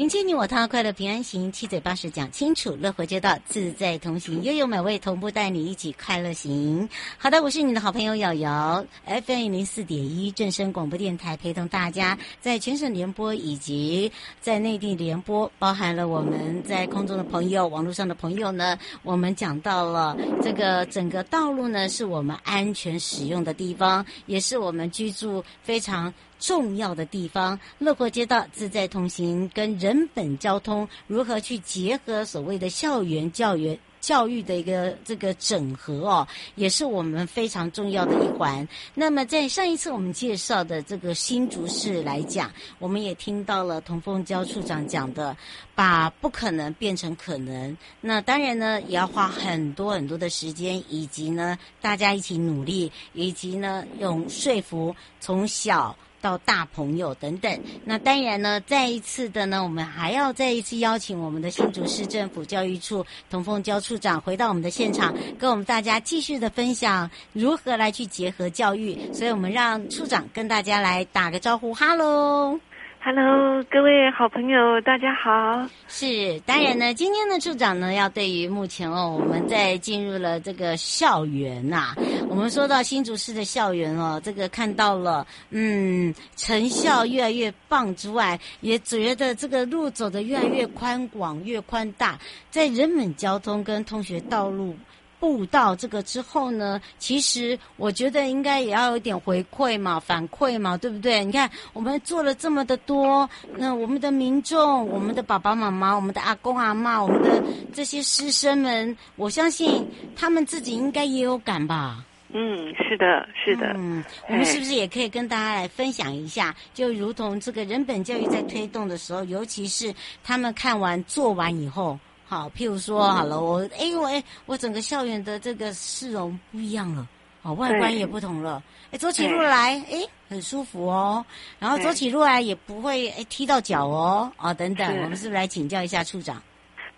迎接你我他，快乐平安行，七嘴八舌讲清楚，乐活街道自在同行，悠悠美味同步带你一起快乐行。好的，我是你的好朋友瑶瑶，FM 零四点一正声广播电台，陪同大家在全省联播以及在内地联播，包含了我们在空中的朋友、网络上的朋友呢。我们讲到了这个整个道路呢，是我们安全使用的地方，也是我们居住非常。重要的地方，乐活街道自在同行，跟人本交通如何去结合所谓的校园教育教育的一个这个整合哦，也是我们非常重要的一环。那么在上一次我们介绍的这个新竹市来讲，我们也听到了童凤娇处长讲的，把不可能变成可能。那当然呢，也要花很多很多的时间，以及呢大家一起努力，以及呢用说服从小。到大朋友等等，那当然呢，再一次的呢，我们还要再一次邀请我们的新竹市政府教育处童凤娇处长回到我们的现场，跟我们大家继续的分享如何来去结合教育。所以我们让处长跟大家来打个招呼，哈喽。Hello，各位好朋友，大家好。是，当然呢，今天的处长呢，要对于目前哦，我们在进入了这个校园呐、啊，我们说到新竹市的校园哦，这个看到了，嗯，成效越来越棒之外，也觉得这个路走得越来越宽广、越宽大，在人本交通跟通学道路。步道这个之后呢，其实我觉得应该也要有点回馈嘛，反馈嘛，对不对？你看我们做了这么的多，那我们的民众、我们的爸爸妈妈、我们的阿公阿嬷、我们的这些师生们，我相信他们自己应该也有感吧。嗯，是的，是的。嗯，我们是不是也可以跟大家来分享一下？就如同这个人本教育在推动的时候，尤其是他们看完做完以后。好，譬如说，好了，我哎呦哎，我整个校园的这个市容不一样了，好，外观也不同了，哎，走起路来哎很舒服哦，然后走起路来也不会哎踢到脚哦，啊等等，我们是不是来请教一下处长？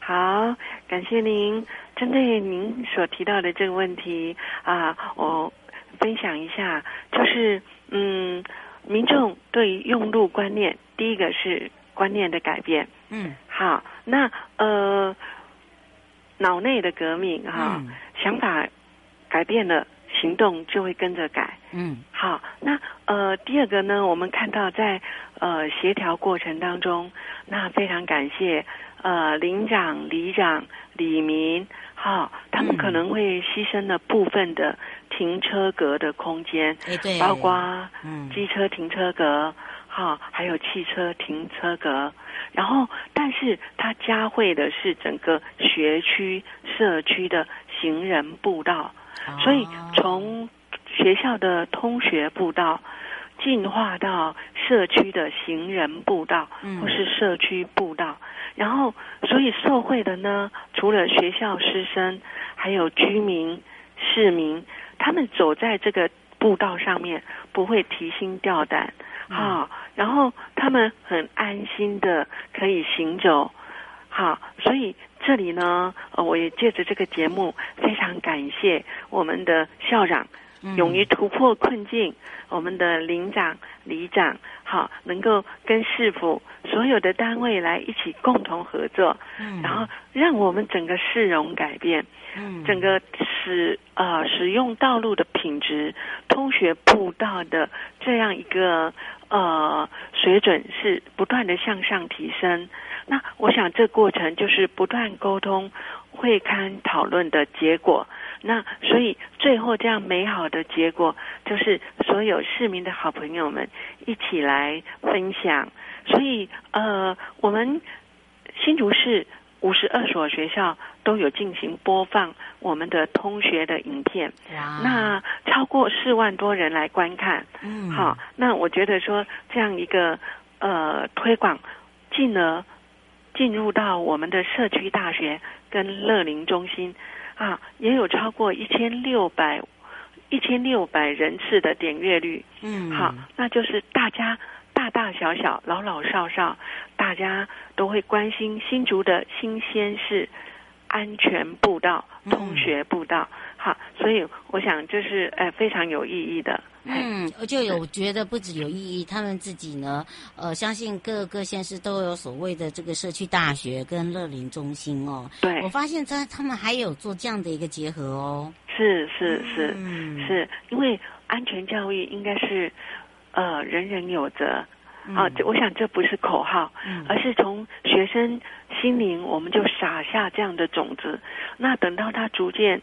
好，感谢您，针对您所提到的这个问题啊，我分享一下，就是嗯，民众对用路观念，第一个是观念的改变，嗯。好，那呃，脑内的革命哈，嗯、想法改变了，行动就会跟着改。嗯，好，那呃，第二个呢，我们看到在呃协调过程当中，那非常感谢呃林长、里长、李明，好，他们可能会牺牲了部分的停车格的空间，嗯、包括机车停车格。好，还有汽车停车格，然后，但是它加惠的是整个学区社区的行人步道，所以从学校的通学步道进化到社区的行人步道，或是社区步道，然后，所以受惠的呢，除了学校师生，还有居民市民，他们走在这个步道上面不会提心吊胆，好。然后他们很安心的可以行走，好，所以这里呢，呃，我也借着这个节目，非常感谢我们的校长，嗯勇于突破困境。我们的领长、里长，好，能够跟市府所有的单位来一起共同合作，嗯，然后让我们整个市容改变，嗯，整个使呃使用道路的品质、通学步道的这样一个呃水准是不断的向上提升。那我想这过程就是不断沟通、会勘讨论的结果。那所以最后这样美好的结果，就是所有市民的好朋友们一起来分享。所以呃，我们新竹市五十二所学校都有进行播放我们的通学的影片，哇，那超过四万多人来观看。嗯，好，那我觉得说这样一个呃推广，进而进入到我们的社区大学跟乐龄中心。啊，也有超过一千六百一千六百人次的点阅率。嗯，好，那就是大家大大小小、老老少少，大家都会关心新竹的新鲜事、安全步道、通学步道。嗯、好，所以我想这是呃非常有意义的。嗯，我就有觉得不止有意义，他们自己呢，呃，相信各个县市都有所谓的这个社区大学跟乐龄中心哦。对，我发现他他们还有做这样的一个结合哦。是是是，嗯、是因为安全教育应该是呃人人有责啊、嗯呃，我想这不是口号，嗯、而是从学生心灵我们就撒下这样的种子，那等到他逐渐。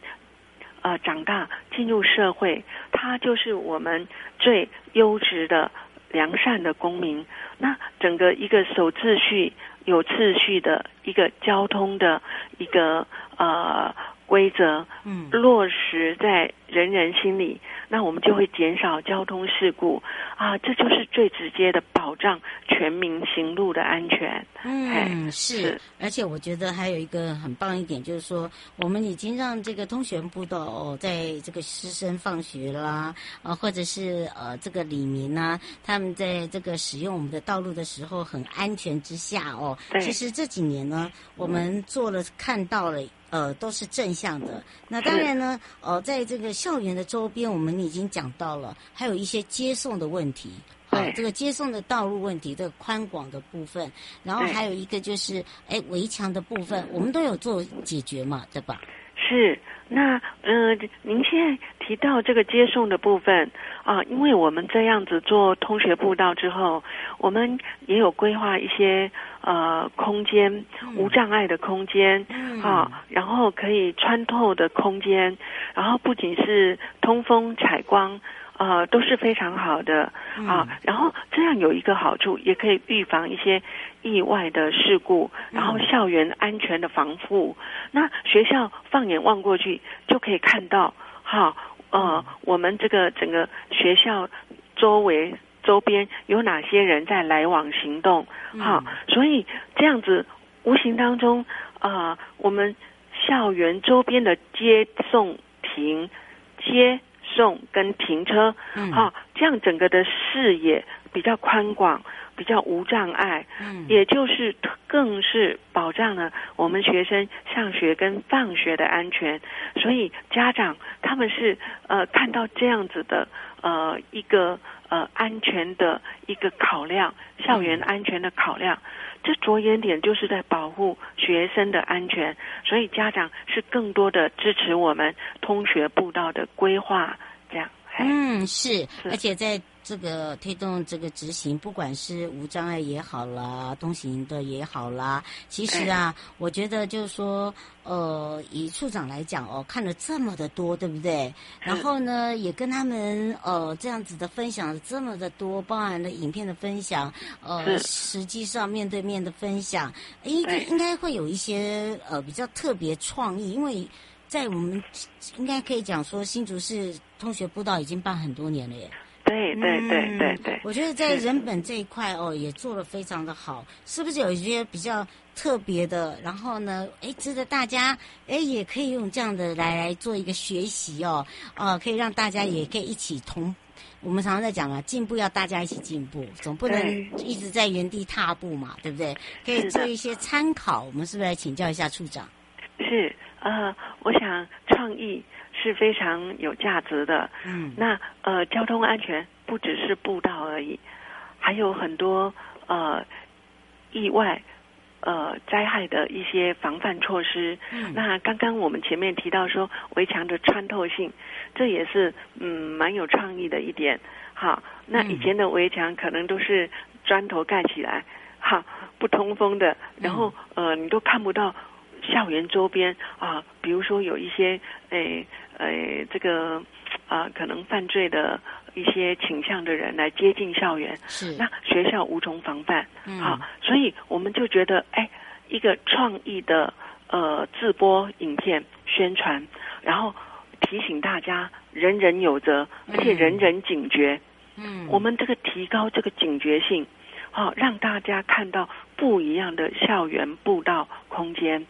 呃，长大进入社会，他就是我们最优质的良善的公民。那整个一个守秩序、有秩序的一个交通的一个呃规则，嗯，落实在人人心里，那我们就会减少交通事故啊，这就是最直接的保障全民行路的安全。嗯，是，是，而且我觉得还有一个很棒一点，就是说我们已经让这个通学部的哦，在这个师生放学啦，啊，或者是呃这个李民啊，他们在这个使用我们的道路的时候很安全之下哦。对。其实这几年呢，我们做了看到了。呃，都是正向的。那当然呢，呃，在这个校园的周边，我们已经讲到了，还有一些接送的问题，好、呃，这个接送的道路问题，这个宽广的部分，然后还有一个就是，哎，围墙的部分，我们都有做解决嘛，对吧？是。那呃，您现在提到这个接送的部分啊，因为我们这样子做通学步道之后，我们也有规划一些呃空间，无障碍的空间啊，然后可以穿透的空间，然后不仅是通风采光。呃，都是非常好的啊。然后这样有一个好处，也可以预防一些意外的事故，然后校园安全的防护。那学校放眼望过去，就可以看到哈，呃，我们这个整个学校周围周边有哪些人在来往行动哈。所以这样子无形当中啊，呃，我们校园周边的接送停接。送跟停车，嗯，好，这样整个的视野比较宽广，比较无障碍，嗯，也就是更是保障了我们学生上学跟放学的安全。所以家长他们是呃看到这样子的呃一个呃安全的一个考量，校园安全的考量。嗯这着眼点就是在保护学生的安全，所以家长是更多的支持我们通学步道的规划，这样。嗯，是，而且在这个推动这个执行，不管是无障碍也好啦，通行的也好啦，其实啊，我觉得就是说，呃，以处长来讲哦，看了这么的多，对不对？然后呢，也跟他们呃这样子的分享这么的多，包含了影片的分享，呃，实际上面对面的分享，应应该会有一些呃比较特别创意，因为。在我们应该可以讲说，新竹市通学步道已经办很多年了耶。对对对对对。我觉得在人本这一块哦，也做得非常的好。是不是有一些比较特别的？然后呢，哎，值得大家哎也可以用这样的来来做一个学习哦。哦，可以让大家也可以一起同。我们常常在讲啊，进步要大家一起进步，总不能一直在原地踏步嘛，对不对？可以做一些参考。我们是不是来请教一下处长？是。呃，我想创意是非常有价值的。嗯，那呃，交通安全不只是步道而已，还有很多呃意外。呃，灾害的一些防范措施。嗯，那刚刚我们前面提到说围墙的穿透性，这也是嗯蛮有创意的一点。好，那以前的围墙可能都是砖头盖起来，好，不通风的，然后呃你都看不到校园周边啊，比如说有一些诶诶这个啊可能犯罪的。一些倾向的人来接近校园，是。那学校无从防范，嗯、好，所以我们就觉得，哎，一个创意的呃自播影片宣传，然后提醒大家人人有责，而且人人警觉，嗯，我们这个提高这个警觉性，好，让大家看到不一样的校园步道空间，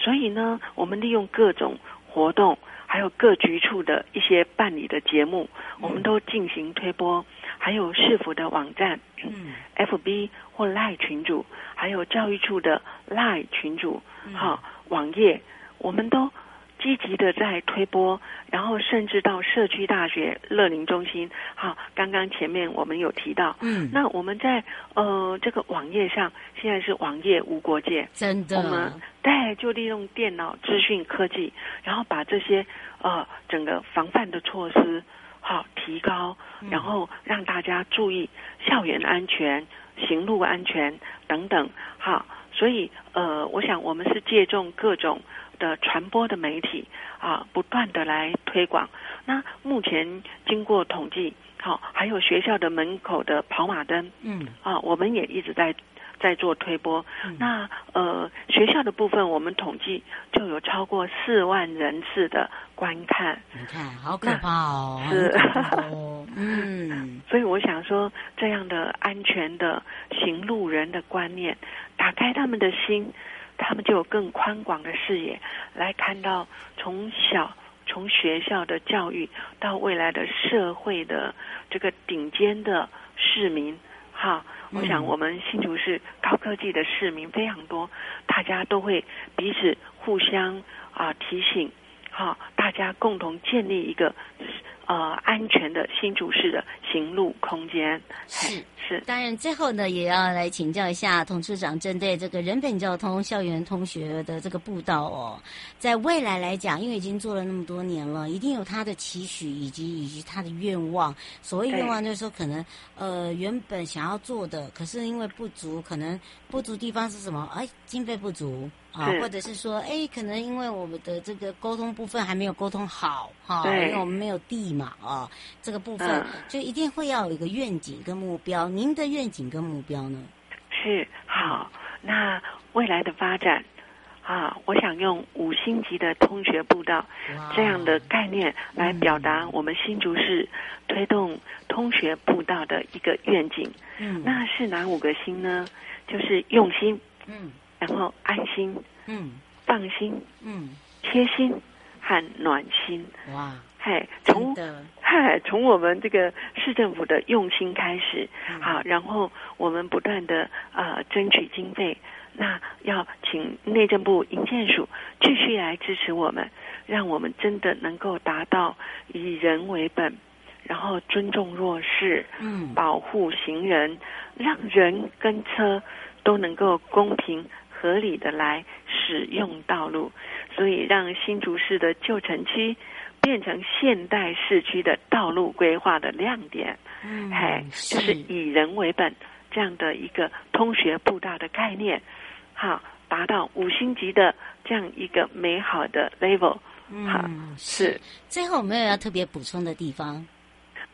所以呢，我们利用各种活动。还有各局处的一些办理的节目，我们都进行推播。还有市府的网站，嗯，FB 或 LINE 群组，还有教育处的 LINE 群组，好、嗯、网页，我们都。积极的在推波，然后甚至到社区大学乐龄中心。好，刚刚前面我们有提到，嗯，那我们在呃这个网页上，现在是网页无国界，真的，我们对，就利用电脑资讯科技，然后把这些呃整个防范的措施好提高，然后让大家注意校园安全、行路安全等等。好，所以呃，我想我们是借重各种。的传播的媒体啊，不断的来推广。那目前经过统计，好、啊，还有学校的门口的跑马灯，嗯，啊，我们也一直在在做推播。嗯、那呃，学校的部分，我们统计就有超过四万人次的观看。你看，好可怕哦！是，嗯。所以我想说，这样的安全的行路人的观念，打开他们的心。他们就有更宽广的视野来看到从小从学校的教育到未来的社会的这个顶尖的市民，哈，我想我们新竹市高科技的市民非常多，大家都会彼此互相啊提醒，哈，大家共同建立一个。呃，安全的新竹市的行路空间是是。当然，最后呢，也要来请教一下童处长，针对这个人本交通校园通学的这个步道哦，在未来来讲，因为已经做了那么多年了，一定有他的期许以及以及他的愿望。所谓愿望，就是说可能呃原本想要做的，可是因为不足，可能不足地方是什么？哎，经费不足。啊，或者是说，哎，可能因为我们的这个沟通部分还没有沟通好，哈，因为我们没有地嘛，啊，这个部分、嗯、就一定会要有一个愿景跟目标。您的愿景跟目标呢？是好，那未来的发展啊，我想用五星级的通学步道这样的概念来表达我们新竹市推动通学步道的一个愿景。嗯，那是哪五个心呢？就是用心。嗯。然后安心，嗯，放心，嗯，贴心和暖心。哇，嘿，从嗨，从我们这个市政府的用心开始，嗯、好，然后我们不断的啊、呃、争取经费，那要请内政部营建署继续来支持我们，让我们真的能够达到以人为本，然后尊重弱势，嗯，保护行人，让人跟车都能够公平。合理的来使用道路，所以让新竹市的旧城区变成现代市区的道路规划的亮点。嗯，嘿，就是以人为本这样的一个通学步道的概念，好，达到五星级的这样一个美好的 level。嗯，是。最后有没有要特别补充的地方？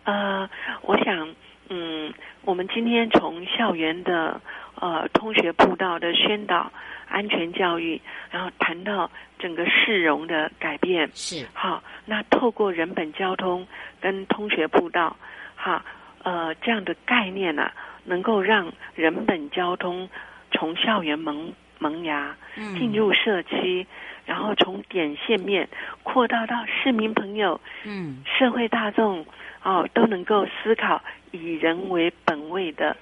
呃，我想，嗯，我们今天从校园的。呃，通学步道的宣导、安全教育，然后谈到整个市容的改变，是好。那透过人本交通跟通学步道，哈，呃，这样的概念呢、啊，能够让人本交通从校园萌萌芽，进入社区，嗯、然后从点线面扩大到市民朋友，嗯，社会大众，哦，都能够思考以人为本位的。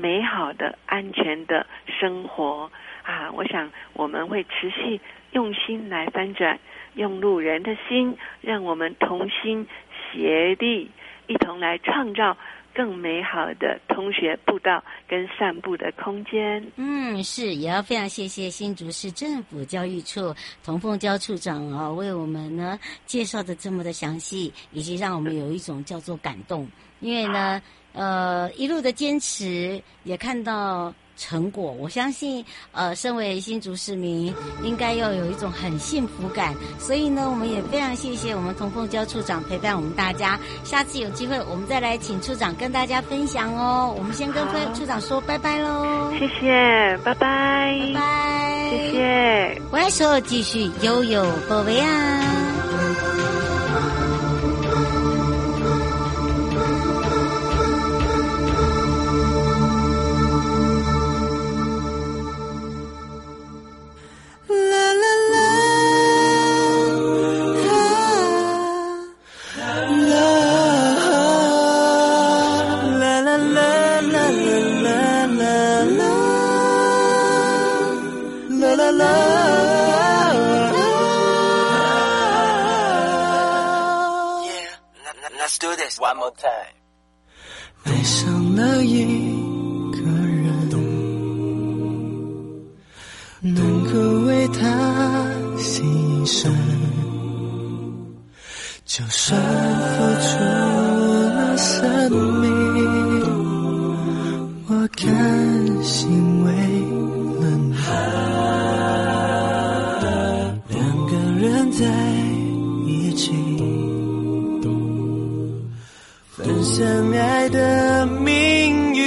美好的、安全的生活啊！我想我们会持续用心来翻转用路人的心，让我们同心协力，一同来创造更美好的同学步道跟散步的空间。嗯，是，也要非常谢谢新竹市政府教育处童凤娇处长哦，为我们呢介绍的这么的详细，以及让我们有一种叫做感动，因为呢，呃，一路的坚持也看到。成果，我相信，呃，身为新竹市民，应该要有一种很幸福感。所以呢，我们也非常谢谢我们童凤娇处长陪伴我们大家。下次有机会，我们再来请处长跟大家分享哦。我们先跟处长说拜拜喽。谢谢，拜拜，拜拜，谢谢。我来说，继续悠悠宝贝啊。相爱的命运，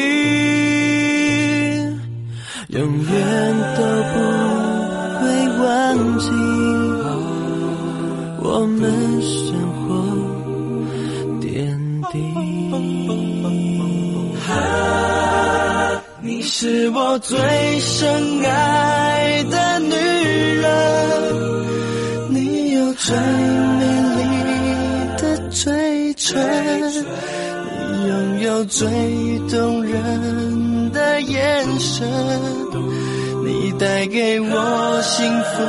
永远都不会忘记我们生活点滴。你是我最深爱的女人，你有最有最动人的眼神，你带给我幸福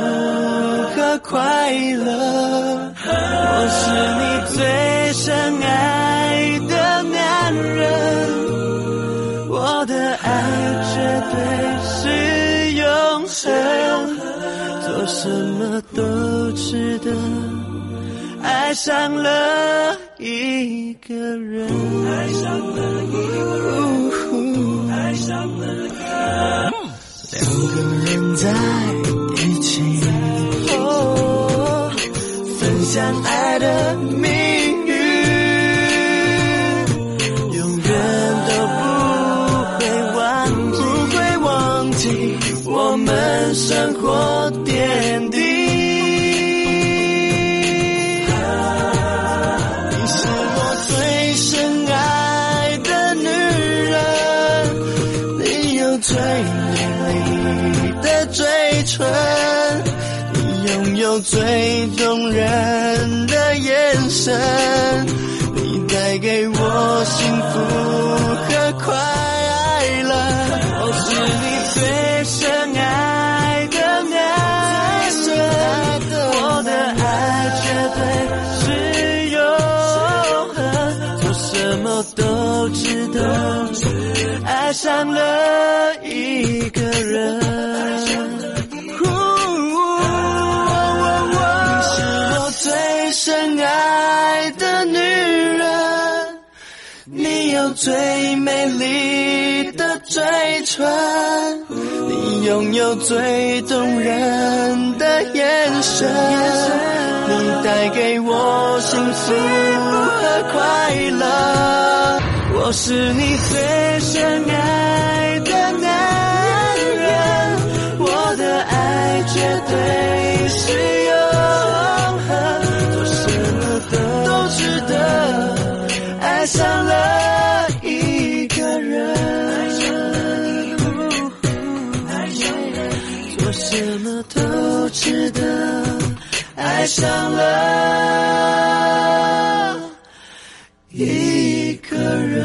和快乐。我是你最深爱的男人，我的爱绝对是永恒，做什么都值得，爱上了。一个人，爱上了一个人，两个人在一起，哦，分享爱的命运，永远都不会忘，不会忘记我们生活有最动人的眼神，你带给我幸福和快乐。我是你最深爱的男人，我的爱绝对是永恒，做什么都值得，爱上了。一个人，有最美丽的嘴唇，你拥有最动人的眼神，你带给我幸福和快乐，我是你最深爱想了一个人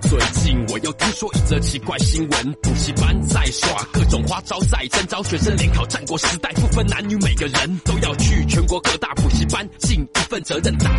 最近我又听说一则奇怪新闻补习班在耍各种花招在征招学生联考战国时代不分男女每个人都要去全国各大补习班尽一份责任打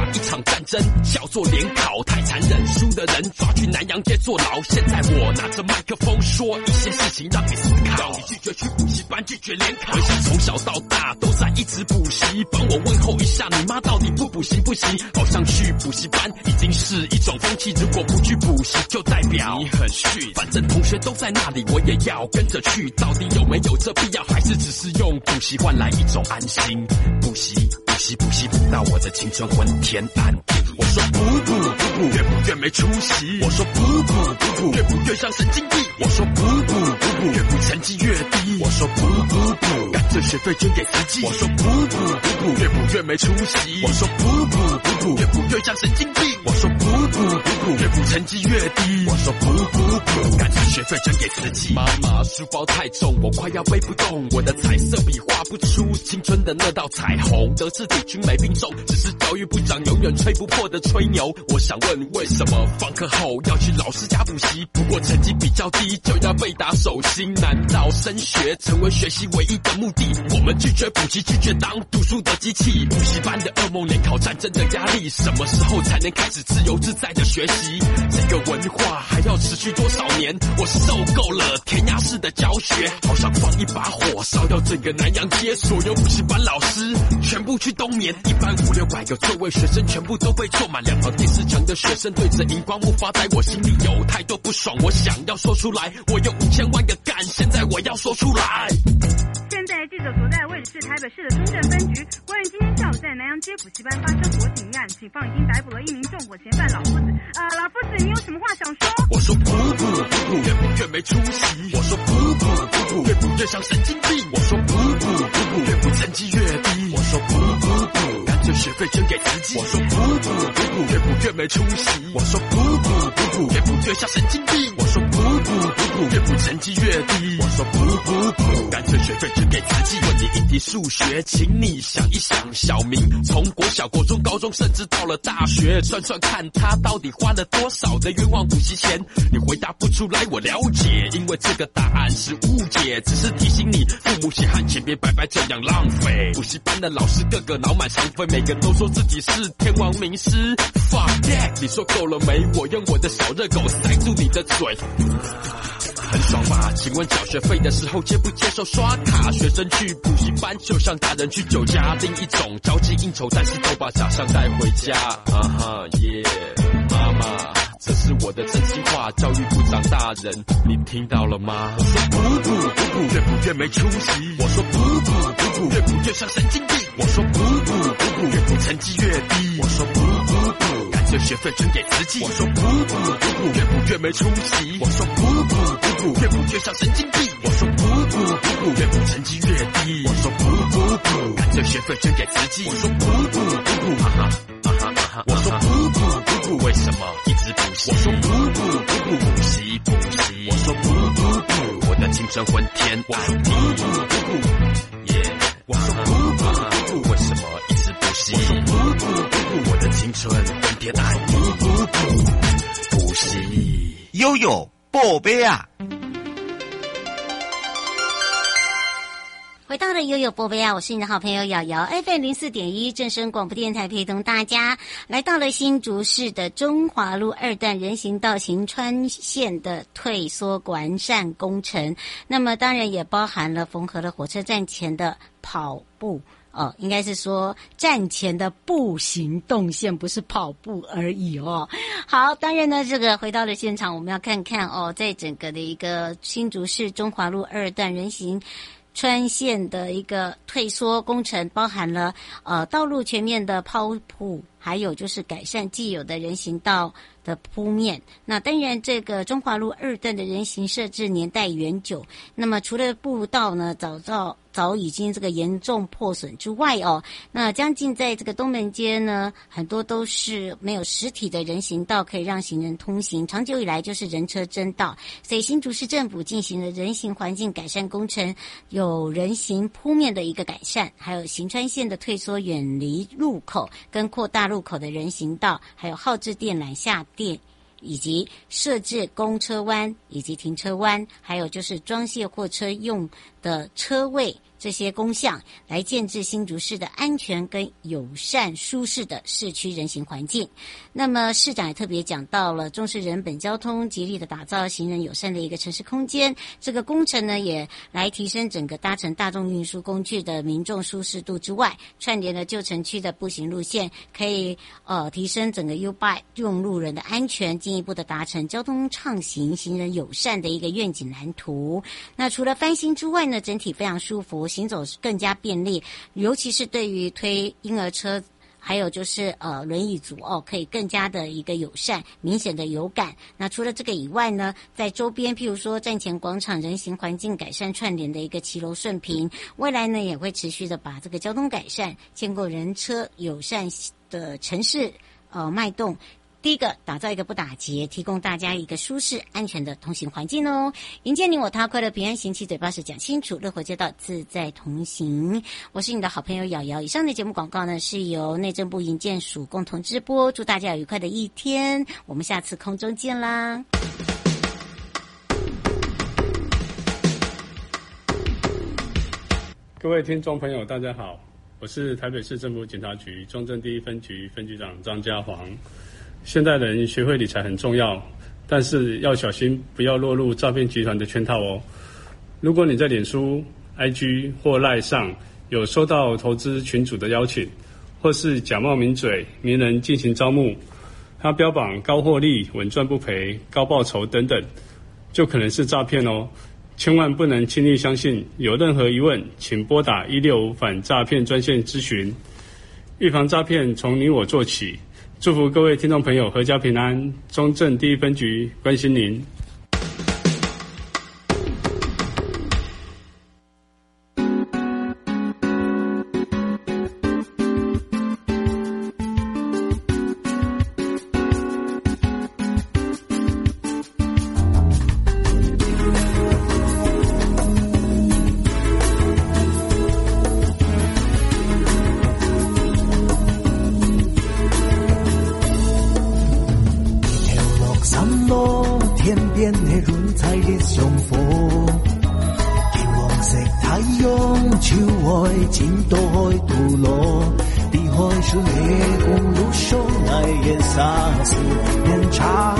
真，叫做联考，太残忍，输的人抓去南阳街坐牢。现在我拿着麦克风说一些事情让你思考，你拒绝去补习班，拒绝联考，回想从小到大都在一直补习，帮我问候一下你妈，到底不补习不行？好像去补习班已经是一种风气，如果不去补习，就代表你很逊。反正同学都在那里，我也要跟着去。到底有没有这必要？还是只是用补习换来一种安心？补习补习补习，补到我的青春昏天暗地。我说补补越补越没出息。我说补补补补，越补越像神经病。我说补补补补，越补成绩越低。我说补补补，干脆学费捐给慈济。我说补补补补，越补越没出息。我说补补越补越像神经病。我说补补补补，越补成绩越低。我说补补补，干脆学费捐给自己。妈妈书包太重，我快要背不动。我的彩色笔画不出青春的那道彩虹。德智体群美并重，只是教育部长永远吹不破的吹牛。我想问，为什么放课后要去老师家补习？不过成绩比较低就要被打手心？难道升学成为学习唯一的目的？我们拒绝补习，拒绝当读书的机器。补习班的噩梦，联考战争的压力，什么时候才能开始自由自在的学习？这个文化还要持续多少年？我受够了填鸭式的教学，好想放一把火，烧掉整个南阳街，所有补习班老师全部去冬眠。一班五六百个座位，学生全部都被坐满，两旁第四墙的学生对着荧光幕发呆。我心里有太多不爽，我想要说出来。我有五千万个干，现在我要说出来。现在记者所在的位置是台北市的中正分局。关于今天下午在南阳街补习班发生火警案，警方已经逮捕了一名纵火嫌犯老夫子。呃，老夫子，你有什么话想说？我说补补补补，越补越没出息。我说补补补补，越补越像神经病。我说补补补补，越补成绩越低。我说补补补，干脆学费捐给自己。我说补补补补，越补越没出息。我说补补补补，越补越像神经病。我说补补补补，越补成绩越低。我说补补补，干脆学费捐给自己。问你一题数学，请你想一想，小明从国小、国中、高中，甚至到了大学，算算看他到底花了多少的冤枉补习钱。你回答不出来，我了解，因为这个答案是误解，只是提醒你，父母血汗钱别白白这样浪费。补习班的老师个个脑满肠肥，每个都说自己是天王名师。Fuck that！你说够了没？我用我的小热狗塞住你的嘴。很爽吧？请问缴学费的时候接不接受刷卡？学生去补习班就像大人去酒家，另一种交际应酬，但是都把假象带回家。啊哈耶，妈妈，这是我的真心话。教育部长大人，你听到了吗？我说补补补补，越补越没出息。我说补补补补，越补越像神经病。我说补补补补，越补成绩越低。我说补这，学费捐给慈济。我说补补补补，越补越没出息。我说补补补补，越补越像神经病。我说补补补补，越补成绩越低。我说补补补，干脆学费捐给慈济。我说补补补补，哈哈哈哈哈哈。我说补补补补，为什么一直补习？我说补补补补，补习补习。我说补补补，我的青春昏天暗。我说补补补补，耶。我说补补补补，为什么一直补习？我说补补补补，我青春昏天暗地。补补补，补习。悠悠宝贝啊！回到了悠悠宝贝啊，我是你的好朋友瑶瑶，FM 零四点一正声广播电台，陪同大家来到了新竹市的中华路二段人行道行穿线的退缩完善工程，那么当然也包含了缝合了火车站前的跑步。哦，应该是说战前的步行动线，不是跑步而已哦。好，当然呢，这个回到了现场，我们要看看哦，在整个的一个新竹市中华路二段人行穿线的一个退缩工程，包含了呃道路全面的抛铺，还有就是改善既有的人行道的铺面。那当然，这个中华路二段的人行设置年代远久，那么除了步道呢，早早。早已经这个严重破损之外哦，那将近在这个东门街呢，很多都是没有实体的人行道可以让行人通行，长久以来就是人车争道，所以新竹市政府进行了人行环境改善工程，有人行铺面的一个改善，还有行川线的退缩远离路口跟扩大路口的人行道，还有号志电缆下电。以及设置公车弯以及停车弯，还有就是装卸货车用的车位。这些工项来建置新竹市的安全跟友善、舒适的市区人行环境。那么市长也特别讲到了重视人本交通，极力的打造行人友善的一个城市空间。这个工程呢，也来提升整个搭乘大众运输工具的民众舒适度之外，串联了旧城区的步行路线，可以呃提升整个 UBI 用路人的安全，进一步的达成交通畅行、行人友善的一个愿景蓝图。那除了翻新之外呢，整体非常舒服。行走更加便利，尤其是对于推婴儿车，还有就是呃轮椅族哦，可以更加的一个友善，明显的有感。那除了这个以外呢，在周边，譬如说站前广场人行环境改善串联的一个骑楼顺平，未来呢也会持续的把这个交通改善，建构人车友善的城市呃脉动。第一个，打造一个不打结，提供大家一个舒适安全的通行环境哦。迎接你我他，快乐平安行，七嘴八舌讲清楚，乐活街道自在同行。我是你的好朋友瑶瑶。以上的节目广告呢，是由内政部营建署共同直播。祝大家有愉快的一天，我们下次空中见啦。各位听众朋友，大家好，我是台北市政府警察局中正第一分局分局长张家煌。现代人学会理财很重要，但是要小心，不要落入诈骗集团的圈套哦。如果你在脸书、IG 或赖上有收到投资群组的邀请，或是假冒名嘴、名人进行招募，他标榜高获利、稳赚不赔、高报酬等等，就可能是诈骗哦。千万不能轻易相信。有任何疑问，请拨打一六五反诈骗专线咨询。预防诈骗，从你我做起。祝福各位听众朋友阖家平安，中正第一分局关心您。山路归天的甲 baby。